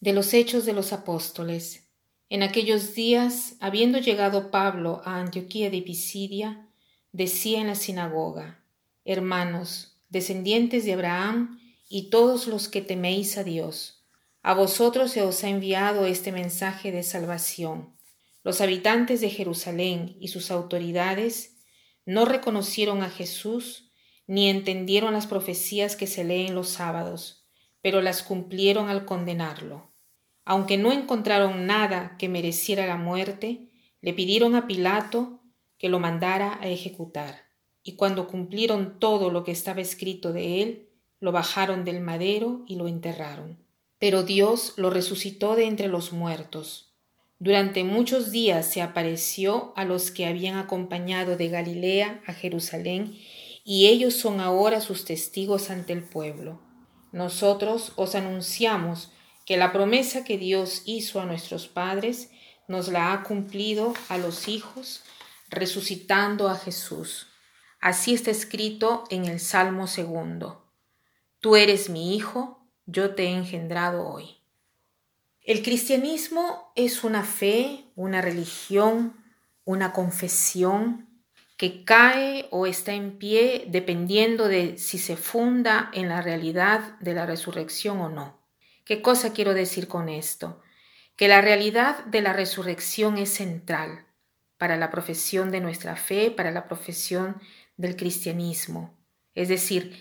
De los Hechos de los Apóstoles. En aquellos días, habiendo llegado Pablo a Antioquía de Pisidia, decía en la sinagoga, Hermanos, descendientes de Abraham, y todos los que teméis a Dios, a vosotros se os ha enviado este mensaje de salvación. Los habitantes de Jerusalén y sus autoridades no reconocieron a Jesús ni entendieron las profecías que se leen los sábados, pero las cumplieron al condenarlo. Aunque no encontraron nada que mereciera la muerte, le pidieron a Pilato que lo mandara a ejecutar. Y cuando cumplieron todo lo que estaba escrito de él, lo bajaron del madero y lo enterraron. Pero Dios lo resucitó de entre los muertos. Durante muchos días se apareció a los que habían acompañado de Galilea a Jerusalén, y ellos son ahora sus testigos ante el pueblo. Nosotros os anunciamos que la promesa que Dios hizo a nuestros padres nos la ha cumplido a los hijos, resucitando a Jesús. Así está escrito en el Salmo segundo. Tú eres mi hijo, yo te he engendrado hoy. El cristianismo es una fe, una religión, una confesión que cae o está en pie dependiendo de si se funda en la realidad de la resurrección o no. ¿Qué cosa quiero decir con esto? Que la realidad de la resurrección es central para la profesión de nuestra fe, para la profesión del cristianismo. Es decir,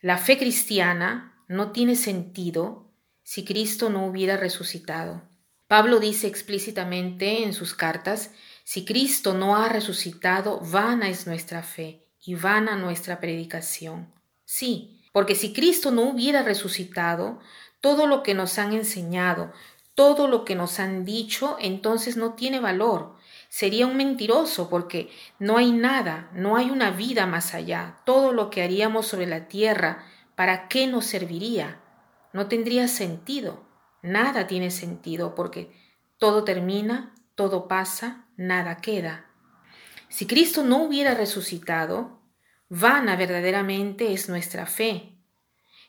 la fe cristiana no tiene sentido si Cristo no hubiera resucitado. Pablo dice explícitamente en sus cartas, si Cristo no ha resucitado, vana es nuestra fe y vana nuestra predicación. Sí, porque si Cristo no hubiera resucitado, todo lo que nos han enseñado, todo lo que nos han dicho, entonces no tiene valor. Sería un mentiroso porque no hay nada, no hay una vida más allá. Todo lo que haríamos sobre la tierra, ¿para qué nos serviría? No tendría sentido. Nada tiene sentido porque todo termina, todo pasa, nada queda. Si Cristo no hubiera resucitado, vana verdaderamente es nuestra fe,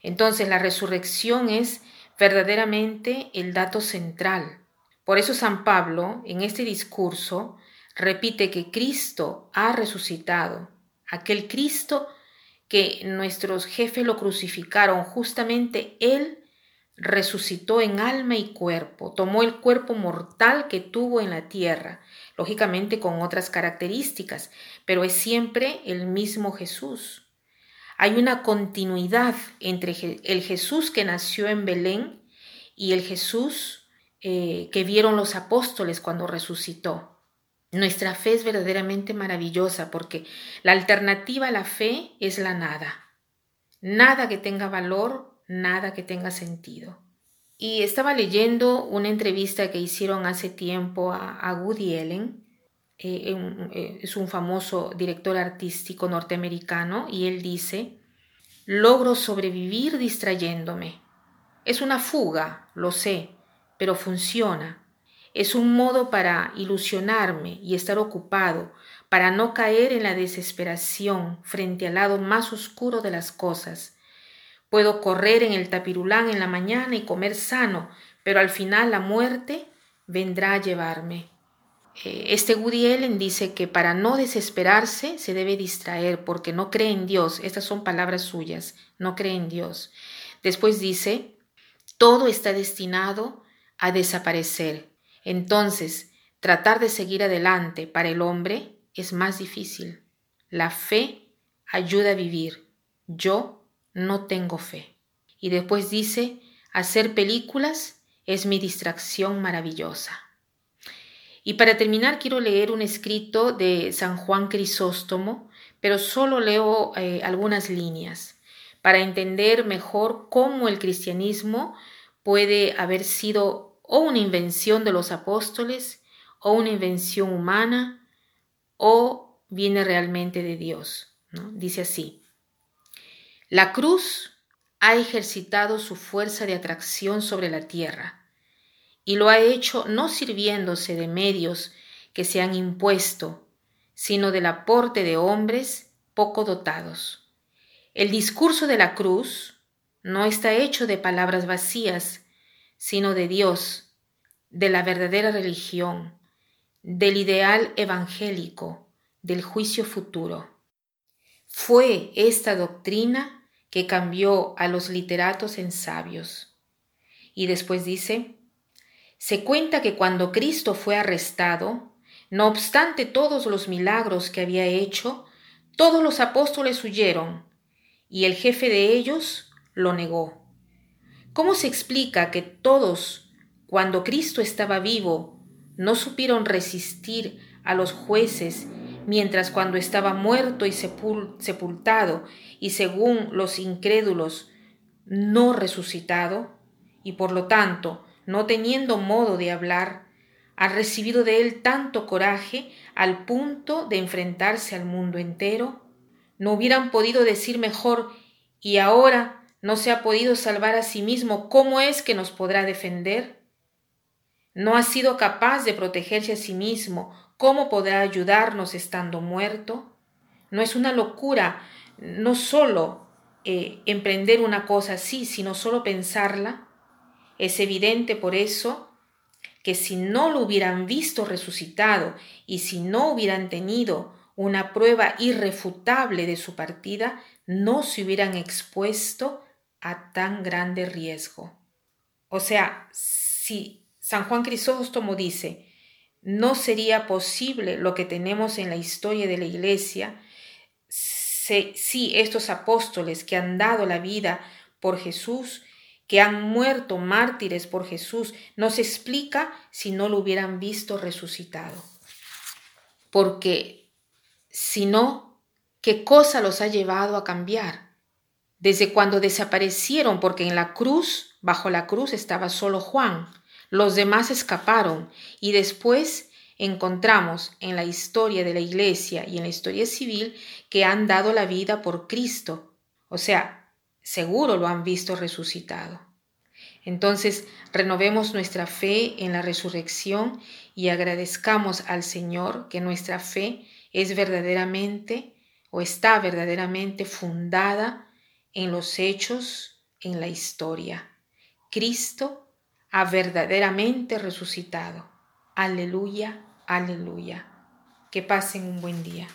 entonces la resurrección es verdaderamente el dato central. Por eso San Pablo en este discurso repite que Cristo ha resucitado, aquel Cristo que nuestros jefes lo crucificaron, justamente Él resucitó en alma y cuerpo, tomó el cuerpo mortal que tuvo en la tierra, lógicamente con otras características, pero es siempre el mismo Jesús. Hay una continuidad entre el Jesús que nació en Belén y el Jesús eh, que vieron los apóstoles cuando resucitó. Nuestra fe es verdaderamente maravillosa porque la alternativa a la fe es la nada. Nada que tenga valor, nada que tenga sentido. Y estaba leyendo una entrevista que hicieron hace tiempo a, Woody Allen, eh, eh, es un famoso director artístico norteamericano, y él dice, logro sobrevivir distrayéndome. Es una fuga, lo sé, pero funciona. Es un modo para ilusionarme y estar ocupado, para no caer en la desesperación frente al lado más oscuro de las cosas. Puedo correr en el tapirulán en la mañana y comer sano, pero al final la muerte vendrá a llevarme. Eh, este Woody Allen dice que para no desesperarse se debe distraer porque no cree en Dios. Estas son palabras suyas, no cree en Dios. Después dice, todo está destinado a desaparecer. Entonces, tratar de seguir adelante para el hombre es más difícil. La fe ayuda a vivir. Yo no tengo fe. Y después dice, hacer películas es mi distracción maravillosa. Y para terminar quiero leer un escrito de San Juan Crisóstomo, pero solo leo eh, algunas líneas para entender mejor cómo el cristianismo puede haber sido o una invención de los apóstoles, o una invención humana, o viene realmente de Dios. Dice así, la cruz ha ejercitado su fuerza de atracción sobre la tierra y lo ha hecho no sirviéndose de medios que se han impuesto, sino del aporte de hombres poco dotados. El discurso de la cruz no está hecho de palabras vacías, sino de Dios, de la verdadera religión, del ideal evangélico, del juicio futuro. Fue esta doctrina que cambió a los literatos en sabios. Y después dice, se cuenta que cuando Cristo fue arrestado, no obstante todos los milagros que había hecho, todos los apóstoles huyeron, y el jefe de ellos lo negó. ¿Cómo se explica que todos, cuando Cristo estaba vivo, no supieron resistir a los jueces, mientras cuando estaba muerto y sepultado, y según los incrédulos, no resucitado, y por lo tanto, no teniendo modo de hablar, ha recibido de él tanto coraje al punto de enfrentarse al mundo entero? ¿No hubieran podido decir mejor, y ahora no se ha podido salvar a sí mismo, ¿cómo es que nos podrá defender? No ha sido capaz de protegerse a sí mismo, ¿cómo podrá ayudarnos estando muerto? No es una locura no solo eh, emprender una cosa así, sino solo pensarla. Es evidente por eso que si no lo hubieran visto resucitado y si no hubieran tenido una prueba irrefutable de su partida, no se hubieran expuesto a tan grande riesgo. O sea, si San Juan Crisóstomo dice, no sería posible lo que tenemos en la historia de la Iglesia si estos apóstoles que han dado la vida por Jesús, que han muerto mártires por Jesús, no se explica si no lo hubieran visto resucitado. Porque si no, ¿qué cosa los ha llevado a cambiar? Desde cuando desaparecieron, porque en la cruz, bajo la cruz estaba solo Juan, los demás escaparon y después encontramos en la historia de la Iglesia y en la historia civil que han dado la vida por Cristo. O sea, seguro lo han visto resucitado. Entonces, renovemos nuestra fe en la resurrección y agradezcamos al Señor que nuestra fe es verdaderamente o está verdaderamente fundada en los hechos, en la historia. Cristo ha verdaderamente resucitado. Aleluya, aleluya. Que pasen un buen día.